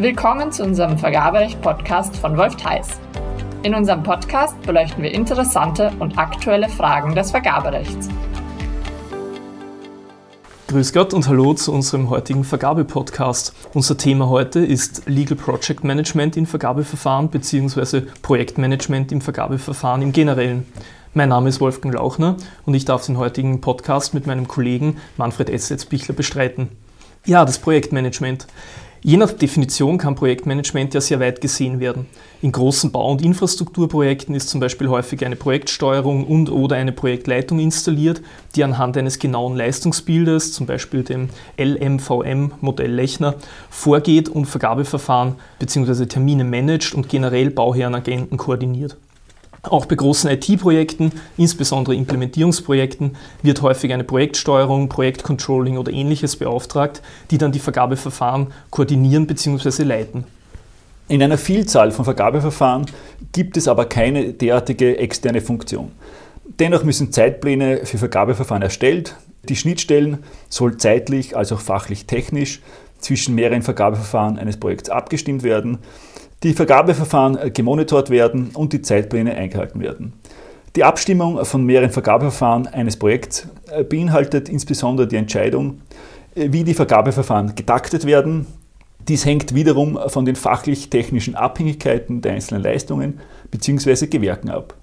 Willkommen zu unserem Vergaberecht-Podcast von Wolf Theis. In unserem Podcast beleuchten wir interessante und aktuelle Fragen des Vergaberechts. Grüß Gott und hallo zu unserem heutigen Vergabe-Podcast. Unser Thema heute ist Legal Project Management in Vergabeverfahren bzw. Projektmanagement im Vergabeverfahren im Generellen. Mein Name ist Wolfgang Lauchner und ich darf den heutigen Podcast mit meinem Kollegen Manfred Essetz-Bichler bestreiten. Ja, das Projektmanagement. Je nach Definition kann Projektmanagement ja sehr weit gesehen werden. In großen Bau- und Infrastrukturprojekten ist zum Beispiel häufig eine Projektsteuerung und oder eine Projektleitung installiert, die anhand eines genauen Leistungsbildes, zum Beispiel dem LMVM-Modell Lechner, vorgeht und Vergabeverfahren bzw. Termine managt und generell Bauherrenagenten koordiniert. Auch bei großen IT-Projekten, insbesondere Implementierungsprojekten, wird häufig eine Projektsteuerung, Projektcontrolling oder ähnliches beauftragt, die dann die Vergabeverfahren koordinieren bzw. leiten. In einer Vielzahl von Vergabeverfahren gibt es aber keine derartige externe Funktion. Dennoch müssen Zeitpläne für Vergabeverfahren erstellt. Die Schnittstellen soll zeitlich als auch fachlich technisch zwischen mehreren Vergabeverfahren eines Projekts abgestimmt werden die Vergabeverfahren äh, gemonitort werden und die Zeitpläne eingehalten werden. Die Abstimmung von mehreren Vergabeverfahren eines Projekts äh, beinhaltet insbesondere die Entscheidung, äh, wie die Vergabeverfahren getaktet werden. Dies hängt wiederum von den fachlich-technischen Abhängigkeiten der einzelnen Leistungen bzw. Gewerken ab.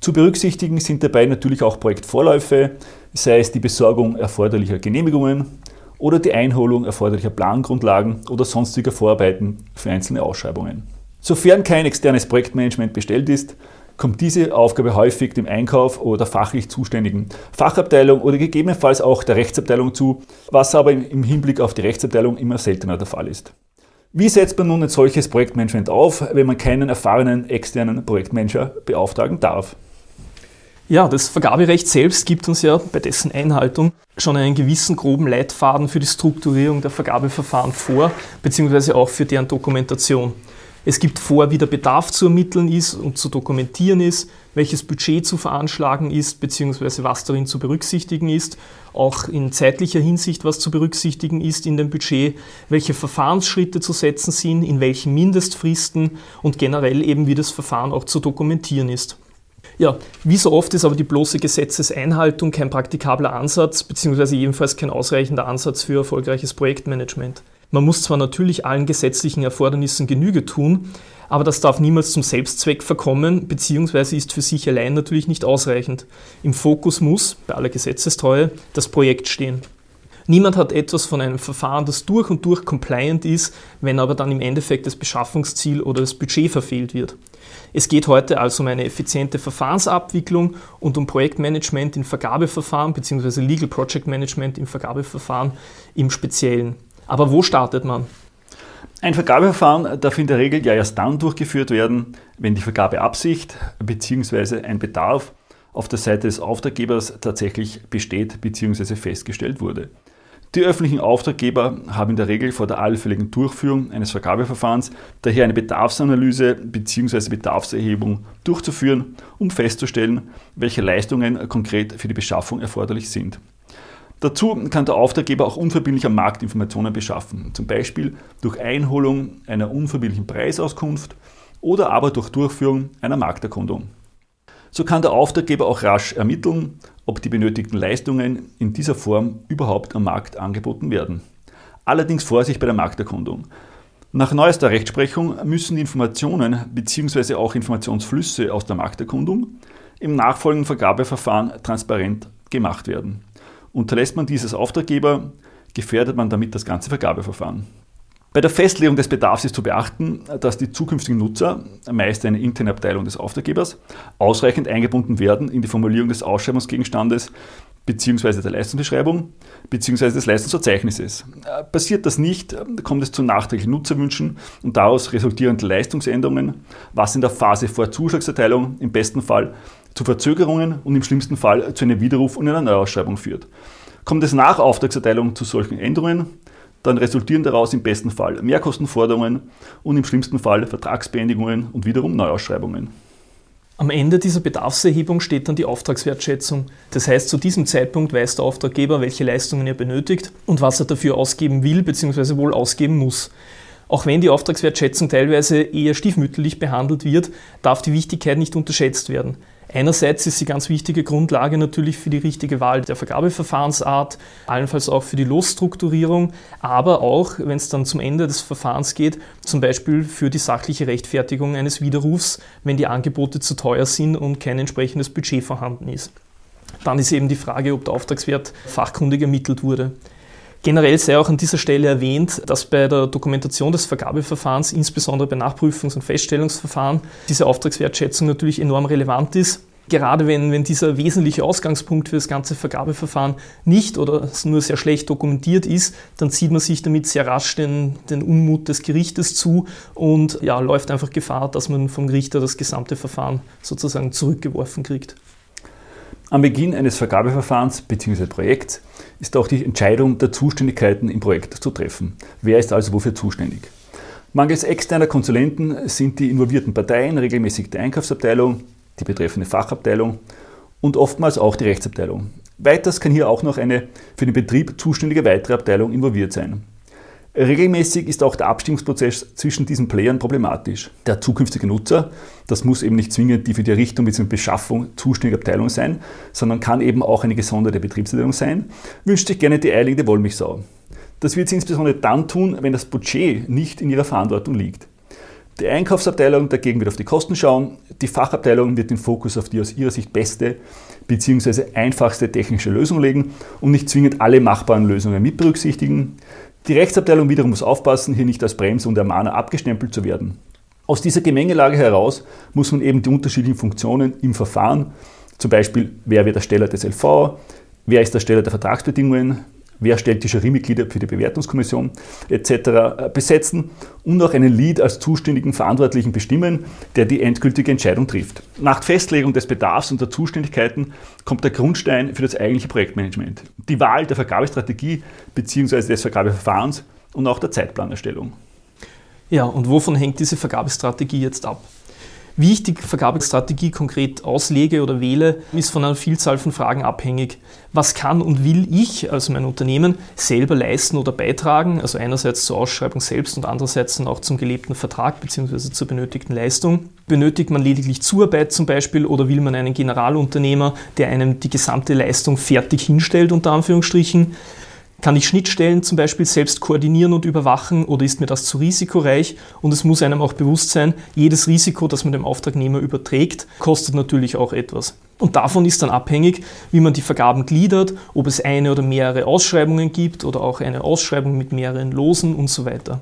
Zu berücksichtigen sind dabei natürlich auch Projektvorläufe, sei es die Besorgung erforderlicher Genehmigungen, oder die Einholung erforderlicher Plangrundlagen oder sonstiger Vorarbeiten für einzelne Ausschreibungen. Sofern kein externes Projektmanagement bestellt ist, kommt diese Aufgabe häufig dem Einkauf oder fachlich zuständigen Fachabteilung oder gegebenenfalls auch der Rechtsabteilung zu, was aber im Hinblick auf die Rechtsabteilung immer seltener der Fall ist. Wie setzt man nun ein solches Projektmanagement auf, wenn man keinen erfahrenen externen Projektmanager beauftragen darf? Ja, das Vergaberecht selbst gibt uns ja bei dessen Einhaltung schon einen gewissen groben Leitfaden für die Strukturierung der Vergabeverfahren vor, beziehungsweise auch für deren Dokumentation. Es gibt vor, wie der Bedarf zu ermitteln ist und zu dokumentieren ist, welches Budget zu veranschlagen ist, beziehungsweise was darin zu berücksichtigen ist, auch in zeitlicher Hinsicht, was zu berücksichtigen ist in dem Budget, welche Verfahrensschritte zu setzen sind, in welchen Mindestfristen und generell eben, wie das Verfahren auch zu dokumentieren ist. Ja, wie so oft ist aber die bloße Gesetzeseinhaltung kein praktikabler Ansatz, beziehungsweise jedenfalls kein ausreichender Ansatz für erfolgreiches Projektmanagement. Man muss zwar natürlich allen gesetzlichen Erfordernissen Genüge tun, aber das darf niemals zum Selbstzweck verkommen, beziehungsweise ist für sich allein natürlich nicht ausreichend. Im Fokus muss, bei aller Gesetzestreue, das Projekt stehen. Niemand hat etwas von einem Verfahren, das durch und durch compliant ist, wenn aber dann im Endeffekt das Beschaffungsziel oder das Budget verfehlt wird. Es geht heute also um eine effiziente Verfahrensabwicklung und um Projektmanagement in Vergabeverfahren bzw. Legal Project Management im Vergabeverfahren im Speziellen. Aber wo startet man? Ein Vergabeverfahren darf in der Regel ja erst dann durchgeführt werden, wenn die Vergabeabsicht bzw. ein Bedarf auf der Seite des Auftraggebers tatsächlich besteht bzw. festgestellt wurde. Die öffentlichen Auftraggeber haben in der Regel vor der allfälligen Durchführung eines Vergabeverfahrens daher eine Bedarfsanalyse bzw. Bedarfserhebung durchzuführen, um festzustellen, welche Leistungen konkret für die Beschaffung erforderlich sind. Dazu kann der Auftraggeber auch unverbindlich am Markt Informationen beschaffen, zum Beispiel durch Einholung einer unverbindlichen Preisauskunft oder aber durch Durchführung einer Markterkundung. So kann der Auftraggeber auch rasch ermitteln, ob die benötigten Leistungen in dieser Form überhaupt am Markt angeboten werden. Allerdings Vorsicht bei der Markterkundung. Nach neuester Rechtsprechung müssen die Informationen bzw. auch Informationsflüsse aus der Markterkundung im nachfolgenden Vergabeverfahren transparent gemacht werden. Unterlässt man dieses Auftraggeber, gefährdet man damit das ganze Vergabeverfahren. Bei der Festlegung des Bedarfs ist zu beachten, dass die zukünftigen Nutzer, meist eine interne Abteilung des Auftraggebers, ausreichend eingebunden werden in die Formulierung des Ausschreibungsgegenstandes bzw. der Leistungsbeschreibung bzw. des Leistungsverzeichnisses. Passiert das nicht, kommt es zu nachträglichen Nutzerwünschen und daraus resultierenden Leistungsänderungen, was in der Phase vor Zuschlagserteilung im besten Fall zu Verzögerungen und im schlimmsten Fall zu einem Widerruf und einer Neuausschreibung führt. Kommt es nach Auftragserteilung zu solchen Änderungen, dann resultieren daraus im besten Fall Mehrkostenforderungen und im schlimmsten Fall Vertragsbeendigungen und wiederum Neuausschreibungen. Am Ende dieser Bedarfserhebung steht dann die Auftragswertschätzung. Das heißt, zu diesem Zeitpunkt weiß der Auftraggeber, welche Leistungen er benötigt und was er dafür ausgeben will bzw. wohl ausgeben muss. Auch wenn die Auftragswertschätzung teilweise eher stiefmütterlich behandelt wird, darf die Wichtigkeit nicht unterschätzt werden. Einerseits ist sie ganz wichtige Grundlage natürlich für die richtige Wahl der Vergabeverfahrensart, allenfalls auch für die Losstrukturierung, aber auch, wenn es dann zum Ende des Verfahrens geht, zum Beispiel für die sachliche Rechtfertigung eines Widerrufs, wenn die Angebote zu teuer sind und kein entsprechendes Budget vorhanden ist. Dann ist eben die Frage, ob der Auftragswert fachkundig ermittelt wurde. Generell sei auch an dieser Stelle erwähnt, dass bei der Dokumentation des Vergabeverfahrens, insbesondere bei Nachprüfungs- und Feststellungsverfahren, diese Auftragswertschätzung natürlich enorm relevant ist. Gerade wenn, wenn dieser wesentliche Ausgangspunkt für das ganze Vergabeverfahren nicht oder nur sehr schlecht dokumentiert ist, dann zieht man sich damit sehr rasch den, den Unmut des Gerichtes zu und ja, läuft einfach Gefahr, dass man vom Richter das gesamte Verfahren sozusagen zurückgeworfen kriegt. Am Beginn eines Vergabeverfahrens bzw. Projekts ist auch die Entscheidung der Zuständigkeiten im Projekt zu treffen. Wer ist also wofür zuständig? Mangels externer Konsulenten sind die involvierten Parteien regelmäßig die Einkaufsabteilung, die betreffende Fachabteilung und oftmals auch die Rechtsabteilung. Weiters kann hier auch noch eine für den Betrieb zuständige weitere Abteilung involviert sein. Regelmäßig ist auch der Abstimmungsprozess zwischen diesen Playern problematisch. Der zukünftige Nutzer, das muss eben nicht zwingend die für die Errichtung bzw. Beschaffung zuständige Abteilung sein, sondern kann eben auch eine gesonderte Betriebsleitung sein, wünscht sich gerne die eierlegende Wollmilchsau. Das wird sie insbesondere dann tun, wenn das Budget nicht in ihrer Verantwortung liegt. Die Einkaufsabteilung dagegen wird auf die Kosten schauen, die Fachabteilung wird den Fokus auf die aus ihrer Sicht beste bzw. einfachste technische Lösung legen und nicht zwingend alle machbaren Lösungen mit berücksichtigen. Die Rechtsabteilung wiederum muss aufpassen, hier nicht als Bremse und Ermahner abgestempelt zu werden. Aus dieser Gemengelage heraus muss man eben die unterschiedlichen Funktionen im Verfahren, zum Beispiel wer wird Ersteller des LV, wer ist Ersteller der Vertragsbedingungen, wer stellt die Jurymitglieder für die Bewertungskommission etc. Äh, besetzen und auch einen Lead als zuständigen Verantwortlichen bestimmen, der die endgültige Entscheidung trifft. Nach Festlegung des Bedarfs und der Zuständigkeiten kommt der Grundstein für das eigentliche Projektmanagement. Die Wahl der Vergabestrategie bzw. des Vergabeverfahrens und auch der Zeitplanerstellung. Ja, und wovon hängt diese Vergabestrategie jetzt ab? Wie ich die Vergabestrategie konkret auslege oder wähle, ist von einer Vielzahl von Fragen abhängig. Was kann und will ich, also mein Unternehmen, selber leisten oder beitragen? Also einerseits zur Ausschreibung selbst und andererseits dann auch zum gelebten Vertrag bzw. zur benötigten Leistung. Benötigt man lediglich Zuarbeit zum Beispiel oder will man einen Generalunternehmer, der einem die gesamte Leistung fertig hinstellt, unter Anführungsstrichen? Kann ich Schnittstellen zum Beispiel selbst koordinieren und überwachen oder ist mir das zu risikoreich? Und es muss einem auch bewusst sein, jedes Risiko, das man dem Auftragnehmer überträgt, kostet natürlich auch etwas. Und davon ist dann abhängig, wie man die Vergaben gliedert, ob es eine oder mehrere Ausschreibungen gibt oder auch eine Ausschreibung mit mehreren Losen und so weiter.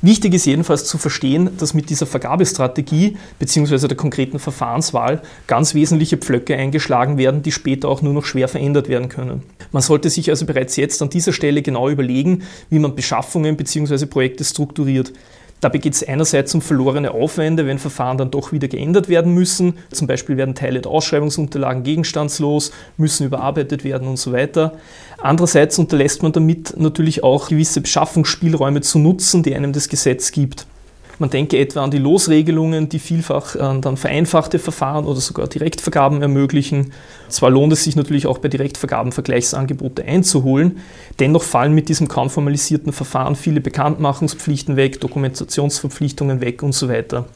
Wichtig ist jedenfalls zu verstehen, dass mit dieser Vergabestrategie bzw. der konkreten Verfahrenswahl ganz wesentliche Pflöcke eingeschlagen werden, die später auch nur noch schwer verändert werden können. Man sollte sich also bereits jetzt an dieser Stelle genau überlegen, wie man Beschaffungen bzw. Projekte strukturiert. Dabei geht es einerseits um verlorene Aufwände, wenn Verfahren dann doch wieder geändert werden müssen. Zum Beispiel werden Teile der Ausschreibungsunterlagen gegenstandslos, müssen überarbeitet werden und so weiter. Andererseits unterlässt man damit natürlich auch gewisse Beschaffungsspielräume zu nutzen, die einem das Gesetz gibt. Man denke etwa an die Losregelungen, die vielfach äh, dann vereinfachte Verfahren oder sogar Direktvergaben ermöglichen. Zwar lohnt es sich natürlich auch bei Direktvergaben Vergleichsangebote einzuholen, dennoch fallen mit diesem kaum formalisierten Verfahren viele Bekanntmachungspflichten weg, Dokumentationsverpflichtungen weg und so weiter.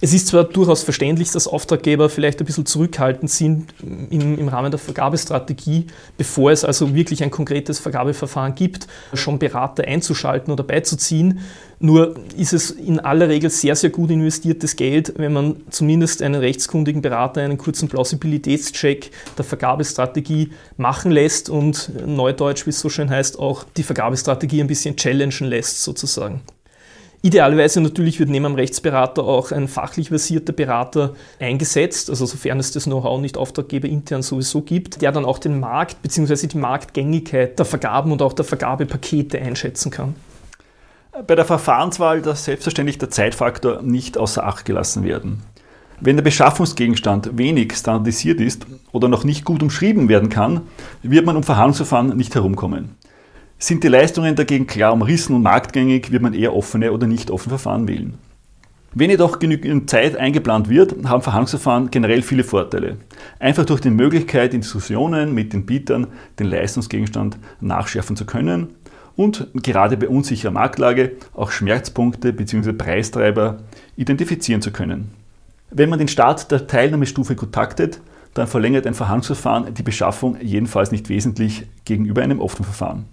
Es ist zwar durchaus verständlich, dass Auftraggeber vielleicht ein bisschen zurückhaltend sind im, im, Rahmen der Vergabestrategie, bevor es also wirklich ein konkretes Vergabeverfahren gibt, schon Berater einzuschalten oder beizuziehen. Nur ist es in aller Regel sehr, sehr gut investiertes Geld, wenn man zumindest einen rechtskundigen Berater einen kurzen Plausibilitätscheck der Vergabestrategie machen lässt und neudeutsch, wie es so schön heißt, auch die Vergabestrategie ein bisschen challengen lässt sozusagen. Idealerweise natürlich wird neben einem Rechtsberater auch ein fachlich versierter Berater eingesetzt, also sofern es das Know-how nicht Auftraggeber intern sowieso gibt, der dann auch den Markt bzw. die Marktgängigkeit der Vergaben und auch der Vergabepakete einschätzen kann. Bei der Verfahrenswahl darf selbstverständlich der Zeitfaktor nicht außer Acht gelassen werden. Wenn der Beschaffungsgegenstand wenig standardisiert ist oder noch nicht gut umschrieben werden kann, wird man um Verhandlungsverfahren nicht herumkommen. Sind die Leistungen dagegen klar umrissen und marktgängig, wird man eher offene oder nicht offene Verfahren wählen. Wenn jedoch genügend Zeit eingeplant wird, haben Verhandlungsverfahren generell viele Vorteile. Einfach durch die Möglichkeit, in Diskussionen mit den Bietern den Leistungsgegenstand nachschärfen zu können und gerade bei unsicherer Marktlage auch Schmerzpunkte bzw. Preistreiber identifizieren zu können. Wenn man den Start der Teilnahmestufe gut taktet, dann verlängert ein Verhandlungsverfahren die Beschaffung jedenfalls nicht wesentlich gegenüber einem offenen Verfahren.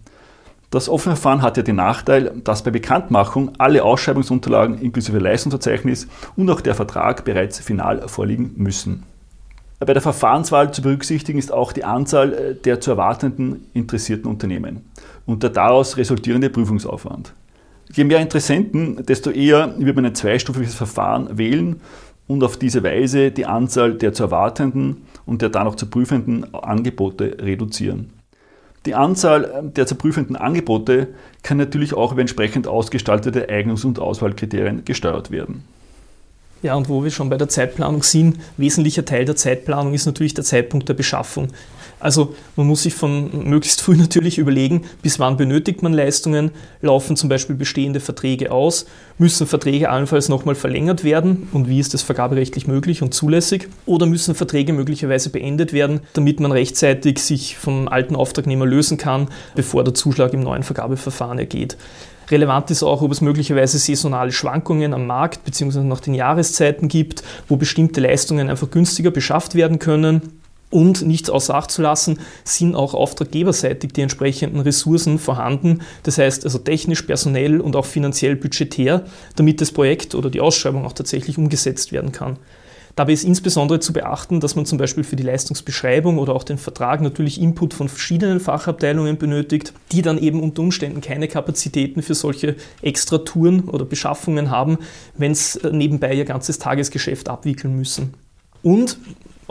Das offene Verfahren hat ja den Nachteil, dass bei Bekanntmachung alle Ausschreibungsunterlagen inklusive Leistungsverzeichnis und auch der Vertrag bereits final vorliegen müssen. Bei der Verfahrenswahl zu berücksichtigen ist auch die Anzahl äh, der zu erwartenden interessierten Unternehmen und der daraus resultierende Prüfungsaufwand. Je mehr Interessenten, desto eher wird man ein zweistufiges Verfahren wählen und auf diese Weise die Anzahl der zu erwartenden und der dann auch zu prüfenden Angebote reduzieren. Die Anzahl äh, der zu prüfenden Angebote kann natürlich auch über entsprechend ausgestaltete Eignungs- und Auswahlkriterien gesteuert werden. Ja, und wo wir schon bei der Zeitplanung sind, wesentlicher Teil der Zeitplanung ist natürlich der Zeitpunkt der Beschaffung. Also man muss sich von möglichst früh natürlich überlegen, bis wann benötigt man Leistungen, laufen zum Beispiel bestehende Verträge aus, müssen Verträge allenfalls nochmal verlängert werden und wie ist das vergaberechtlich möglich und zulässig oder müssen Verträge möglicherweise beendet werden, damit man rechtzeitig sich vom alten Auftragnehmer lösen kann, bevor der Zuschlag im neuen Vergabeverfahren ergeht. Relevant ist auch, ob es möglicherweise saisonale Schwankungen am Markt bzw. nach den Jahreszeiten gibt, wo bestimmte Leistungen einfach günstiger beschafft werden können. Und nichts außer Acht zu lassen, sind auch auftraggeberseitig die entsprechenden Ressourcen vorhanden. Das heißt also technisch, personell und auch finanziell budgetär, damit das Projekt oder die Ausschreibung auch tatsächlich umgesetzt werden kann. Dabei ist insbesondere zu beachten, dass man zum Beispiel für die Leistungsbeschreibung oder auch den Vertrag natürlich Input von verschiedenen Fachabteilungen benötigt, die dann eben unter Umständen keine Kapazitäten für solche Extratouren oder Beschaffungen haben, wenn es nebenbei ihr ganzes Tagesgeschäft abwickeln müssen. Und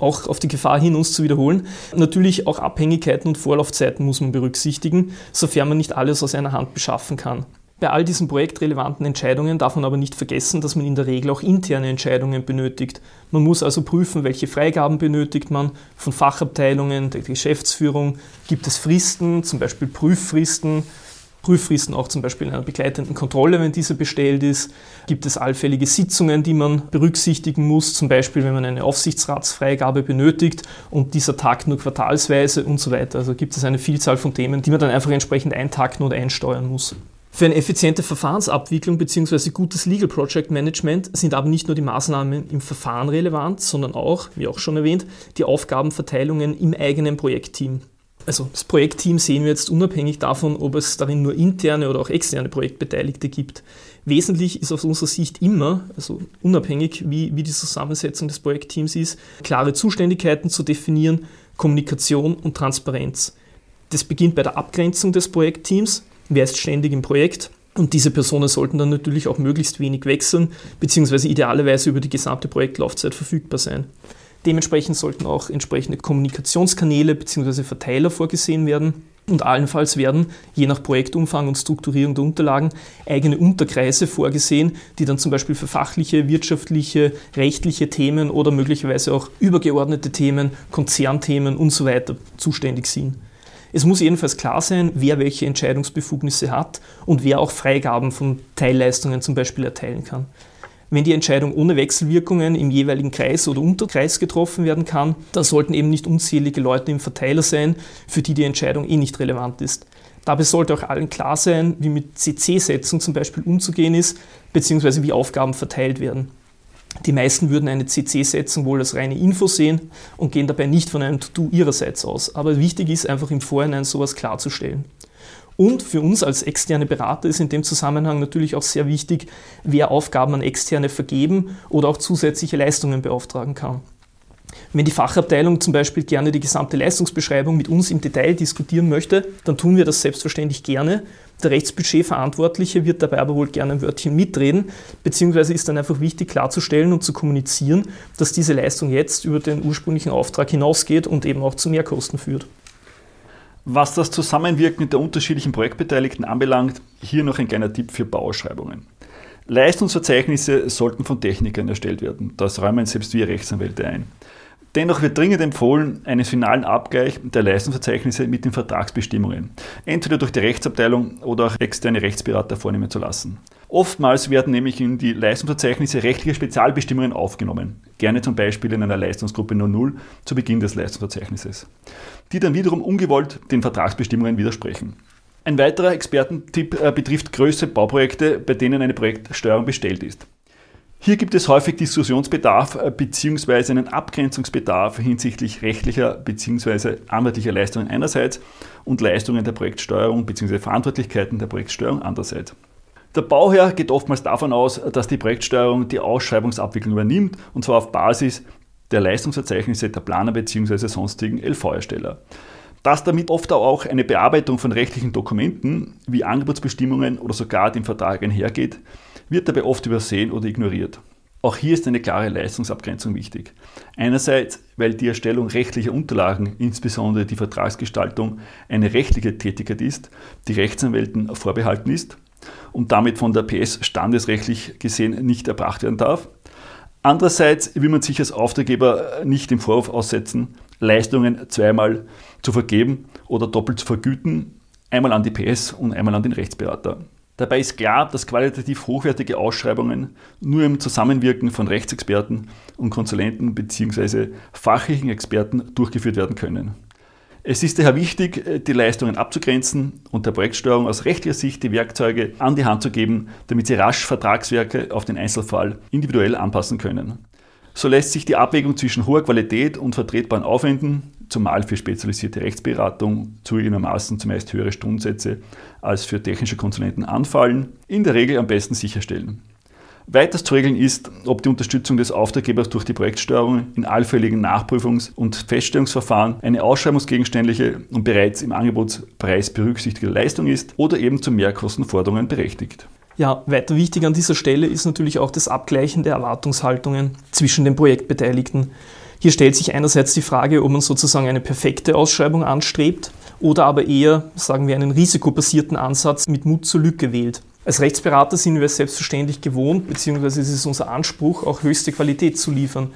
auch auf die Gefahr hin, uns zu wiederholen. Natürlich auch Abhängigkeiten und Vorlaufzeiten muss man berücksichtigen, sofern man nicht alles aus einer Hand beschaffen kann. Bei all diesen projektrelevanten Entscheidungen darf man aber nicht vergessen, dass man in der Regel auch interne Entscheidungen benötigt. Man muss also prüfen, welche Freigaben benötigt man von Fachabteilungen, der Geschäftsführung. Gibt es Fristen, zum Beispiel Prüffristen? Prüffristen auch zum Beispiel in einer begleitenden Kontrolle, wenn diese bestellt ist. Gibt es allfällige Sitzungen, die man berücksichtigen muss, zum Beispiel wenn man eine Aufsichtsratsfreigabe benötigt und dieser tagt nur quartalsweise und so weiter. Also gibt es eine Vielzahl von Themen, die man dann einfach entsprechend eintakten oder einsteuern muss. Für eine effiziente Verfahrensabwicklung bzw. gutes Legal Project Management sind aber nicht nur die Maßnahmen im Verfahren relevant, sondern auch, wie auch schon erwähnt, die Aufgabenverteilungen im eigenen Projektteam. Also das Projektteam sehen wir jetzt unabhängig davon, ob es darin nur interne oder auch externe Projektbeteiligte gibt. Wesentlich ist aus unserer Sicht immer, also unabhängig wie, wie die Zusammensetzung des Projektteams ist, klare Zuständigkeiten zu definieren, Kommunikation und Transparenz. Das beginnt bei der Abgrenzung des Projektteams, wer ist ständig im Projekt und diese Personen sollten dann natürlich auch möglichst wenig wechseln, beziehungsweise idealerweise über die gesamte Projektlaufzeit verfügbar sein. Dementsprechend sollten auch entsprechende Kommunikationskanäle bzw. Verteiler vorgesehen werden. Und allenfalls werden, je nach Projektumfang und Strukturierung der Unterlagen, eigene Unterkreise vorgesehen, die dann zum Beispiel für fachliche, wirtschaftliche, rechtliche Themen oder möglicherweise auch übergeordnete Themen, Konzernthemen und so weiter zuständig sind. Es muss jedenfalls klar sein, wer welche Entscheidungsbefugnisse hat und wer auch Freigaben von Teilleistungen zum Beispiel erteilen kann. Wenn die Entscheidung ohne Wechselwirkungen im jeweiligen Kreis oder Unterkreis getroffen werden kann, dann sollten eben nicht unzählige Leute im Verteiler sein, für die die Entscheidung eh nicht relevant ist. Dabei sollte auch allen klar sein, wie mit CC-Setzung zum Beispiel umzugehen ist, beziehungsweise wie Aufgaben verteilt werden. Die meisten würden eine CC-Setzung wohl als reine Info sehen und gehen dabei nicht von einem To-Do ihrerseits aus. Aber wichtig ist einfach im Vorhinein sowas klarzustellen. Und für uns als externe Berater ist in dem Zusammenhang natürlich auch sehr wichtig, wer Aufgaben an Externe vergeben oder auch zusätzliche Leistungen beauftragen kann. Wenn die Fachabteilung zum Beispiel gerne die gesamte Leistungsbeschreibung mit uns im Detail diskutieren möchte, dann tun wir das selbstverständlich gerne. Der Rechtsbudgetverantwortliche wird dabei aber wohl gerne ein Wörtchen mitreden, beziehungsweise ist dann einfach wichtig klarzustellen und zu kommunizieren, dass diese Leistung jetzt über den ursprünglichen Auftrag hinausgeht und eben auch zu Mehrkosten führt. Was das Zusammenwirken der unterschiedlichen Projektbeteiligten anbelangt, hier noch ein kleiner Tipp für Bauausschreibungen. Leistungsverzeichnisse sollten von Technikern erstellt werden. Das räumen selbst wir Rechtsanwälte ein. Dennoch wird dringend empfohlen, einen finalen Abgleich der Leistungsverzeichnisse mit den Vertragsbestimmungen, entweder durch die Rechtsabteilung oder auch externe Rechtsberater vornehmen zu lassen. Oftmals werden nämlich in die Leistungsverzeichnisse rechtliche Spezialbestimmungen aufgenommen, gerne zum Beispiel in einer Leistungsgruppe 00 zu Beginn des Leistungsverzeichnisses, die dann wiederum ungewollt den Vertragsbestimmungen widersprechen. Ein weiterer Expertentipp äh, betrifft größere Bauprojekte, bei denen eine Projektsteuerung bestellt ist. Hier gibt es häufig Diskussionsbedarf äh, bzw. einen Abgrenzungsbedarf hinsichtlich rechtlicher bzw. anwaltlicher Leistungen einerseits und Leistungen der Projektsteuerung bzw. Verantwortlichkeiten der Projektsteuerung andererseits. Der Bauherr geht oftmals davon aus, dass die Projektsteuerung die Ausschreibungsabwicklung übernimmt und zwar auf Basis der Leistungserzeichnisse der Planer bzw. sonstigen LV-Ersteller. Dass damit oft auch eine Bearbeitung von rechtlichen Dokumenten wie Angebotsbestimmungen oder sogar dem Vertrag einhergeht, wird dabei oft übersehen oder ignoriert. Auch hier ist eine klare Leistungsabgrenzung wichtig. Einerseits, weil die Erstellung rechtlicher Unterlagen, insbesondere die Vertragsgestaltung, eine rechtliche Tätigkeit ist, die Rechtsanwälten vorbehalten ist und damit von der PS standesrechtlich gesehen nicht erbracht werden darf. Andererseits will man sich als Auftraggeber nicht dem Vorwurf aussetzen, Leistungen zweimal zu vergeben oder doppelt zu vergüten, einmal an die PS und einmal an den Rechtsberater. Dabei ist klar, dass qualitativ hochwertige Ausschreibungen nur im Zusammenwirken von Rechtsexperten und Konsulenten bzw. fachlichen Experten durchgeführt werden können. Es ist daher wichtig, die Leistungen abzugrenzen und der Projektsteuerung aus rechtlicher Sicht die Werkzeuge an die Hand zu geben, damit sie rasch Vertragswerke auf den Einzelfall individuell anpassen können. So lässt sich die Abwägung zwischen hoher Qualität und vertretbaren Aufwänden, zumal für spezialisierte Rechtsberatung zugegebenermaßen zumeist höhere Stundensätze als für technische Konsulenten anfallen, in der Regel am besten sicherstellen. Weiters zu regeln ist, ob die Unterstützung des Auftraggebers durch die Projektsteuerung in allfälligen Nachprüfungs- und Feststellungsverfahren eine ausschreibungsgegenständliche und bereits im Angebotspreis berücksichtigte Leistung ist oder eben zu Mehrkostenforderungen berechtigt. Ja, weiter wichtig an dieser Stelle ist natürlich auch das Abgleichen der Erwartungshaltungen zwischen den Projektbeteiligten. Hier stellt sich einerseits die Frage, ob man sozusagen eine perfekte Ausschreibung anstrebt oder aber eher, sagen wir, einen risikobasierten Ansatz mit Mut zur Lücke wählt. Als Rechtsberater sind wir es selbstverständlich gewohnt, beziehungsweise ist es unser Anspruch, auch höchste Qualität zu liefern.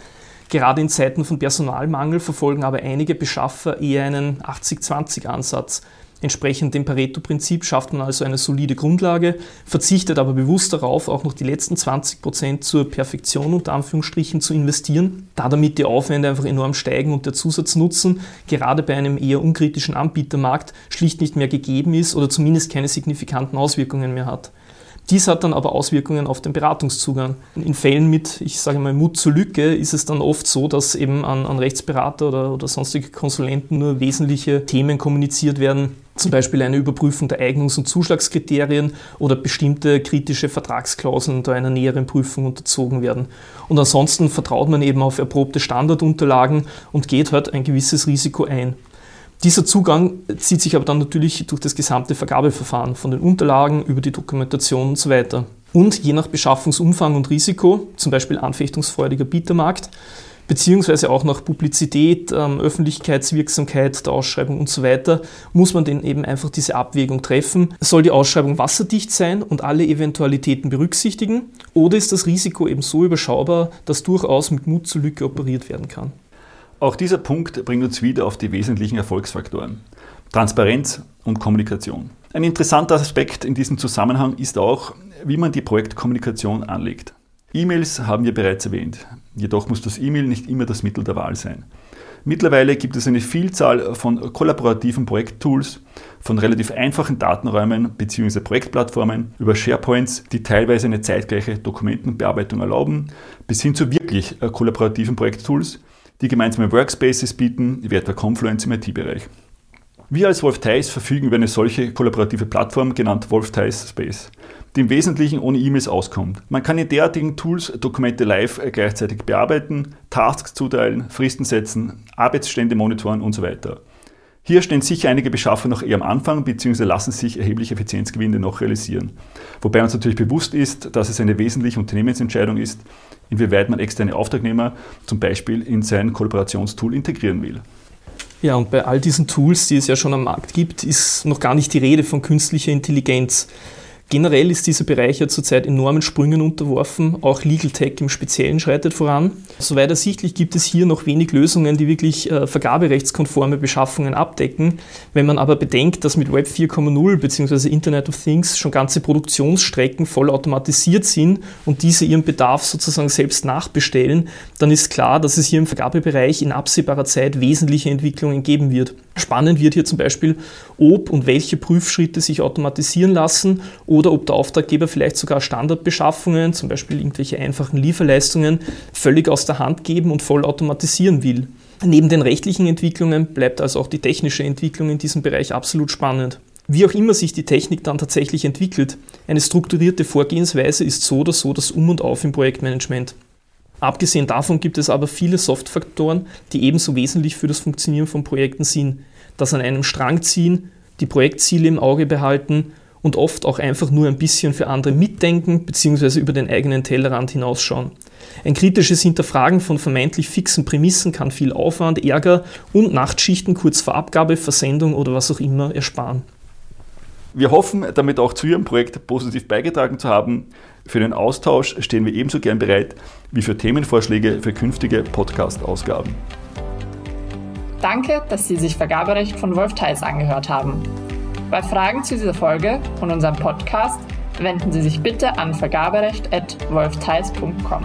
Gerade in Zeiten von Personalmangel verfolgen aber einige Beschaffer eher einen 80-20-Ansatz. Entsprechend dem Pareto-Prinzip schafft man also eine solide Grundlage, verzichtet aber bewusst darauf, auch noch die letzten 20 Prozent zur Perfektion unter Anführungsstrichen zu investieren, da damit die Aufwände einfach enorm steigen und der Zusatznutzen gerade bei einem eher unkritischen Anbietermarkt schlicht nicht mehr gegeben ist oder zumindest keine signifikanten Auswirkungen mehr hat. Dies hat dann aber Auswirkungen auf den Beratungszugang. In Fällen mit, ich sage mal, Mut zur Lücke ist es dann oft so, dass eben an, an Rechtsberater oder, oder sonstige Konsulenten nur wesentliche Themen kommuniziert werden, zum Beispiel eine Überprüfung der Eignungs- und Zuschlagskriterien oder bestimmte kritische Vertragsklauseln unter einer näheren Prüfung unterzogen werden. Und ansonsten vertraut man eben auf erprobte Standardunterlagen und geht halt ein gewisses Risiko ein. Dieser Zugang zieht sich aber dann natürlich durch das gesamte Vergabeverfahren, von den Unterlagen über die Dokumentation und so weiter. Und je nach Beschaffungsumfang und Risiko, zum Beispiel anfechtungsfreudiger Bietermarkt, beziehungsweise auch nach Publizität, ähm, Öffentlichkeitswirksamkeit der Ausschreibung und so weiter, muss man denn eben einfach diese Abwägung treffen. Soll die Ausschreibung wasserdicht sein und alle Eventualitäten berücksichtigen oder ist das Risiko eben so überschaubar, dass durchaus mit Mut zur Lücke operiert werden kann? Auch dieser Punkt bringt uns wieder auf die wesentlichen Erfolgsfaktoren. Transparenz und Kommunikation. Ein interessanter Aspekt in diesem Zusammenhang ist auch, wie man die Projektkommunikation anlegt. E-Mails haben wir bereits erwähnt, jedoch muss das E-Mail nicht immer das Mittel der Wahl sein. Mittlerweile gibt es eine Vielzahl von kollaborativen Projekttools, von relativ einfachen Datenräumen bzw. Projektplattformen über SharePoints, die teilweise eine zeitgleiche Dokumentenbearbeitung erlauben, bis hin zu wirklich äh, kollaborativen Projekttools, die gemeinsame Workspaces bieten, wie etwa Confluence im IT-Bereich. Wir als Wolf Theis verfügen über eine solche kollaborative Plattform, genannt Wolf Theis Space, die im Wesentlichen ohne E-Mails auskommt. Man kann in derartigen Tools Dokumente live gleichzeitig bearbeiten, Tasks zuteilen, Fristen setzen, Arbeitsstände monitoren und so weiter. Hier stehen sicher einige Beschaffer noch eher am Anfang bzw. lassen sich erhebliche Effizienzgewinne noch realisieren. Wobei uns natürlich bewusst ist, dass es eine wesentliche Unternehmensentscheidung ist, inwieweit man externe Auftragnehmer zum Beispiel in sein Kollaborationstool integrieren will. Ja, und bei all diesen Tools, die es ja schon am Markt gibt, ist noch gar nicht die Rede von künstlicher Intelligenz. Generell ist dieser Bereich ja zurzeit enormen Sprüngen unterworfen. Auch Legal Tech im Speziellen schreitet voran. Soweit ersichtlich gibt es hier noch wenig Lösungen, die wirklich äh, vergaberechtskonforme Beschaffungen abdecken. Wenn man aber bedenkt, dass mit Web 4.0 bzw. Internet of Things schon ganze Produktionsstrecken voll automatisiert sind und diese ihren Bedarf sozusagen selbst nachbestellen, dann ist klar, dass es hier im Vergabebereich in absehbarer Zeit wesentliche Entwicklungen geben wird. Spannend wird hier zum Beispiel, ob und welche Prüfschritte sich automatisieren lassen oder ob der Auftraggeber vielleicht sogar Standardbeschaffungen, zum Beispiel irgendwelche einfachen Lieferleistungen, völlig aus der Hand geben und voll automatisieren will. Neben den rechtlichen Entwicklungen bleibt also auch die technische Entwicklung in diesem Bereich absolut spannend. Wie auch immer sich die Technik dann tatsächlich entwickelt, eine strukturierte Vorgehensweise ist so oder so das Um und Auf im Projektmanagement. Abgesehen davon gibt es aber viele Softfaktoren, die ebenso wesentlich für das Funktionieren von Projekten sind. Das an einem Strang ziehen, die Projektziele im Auge behalten und oft auch einfach nur ein bisschen für andere mitdenken bzw. über den eigenen Tellerrand hinausschauen. Ein kritisches Hinterfragen von vermeintlich fixen Prämissen kann viel Aufwand, Ärger und Nachtschichten kurz vor Abgabe, Versendung oder was auch immer ersparen. Wir hoffen, damit auch zu Ihrem Projekt positiv beigetragen zu haben. Für den Austausch stehen wir ebenso gern bereit wie für Themenvorschläge für künftige Podcast-Ausgaben. Danke, dass Sie sich Vergaberecht von Wolf Theis angehört haben. Bei Fragen zu dieser Folge und unserem Podcast wenden Sie sich bitte an vergaberecht.wolftheis.com.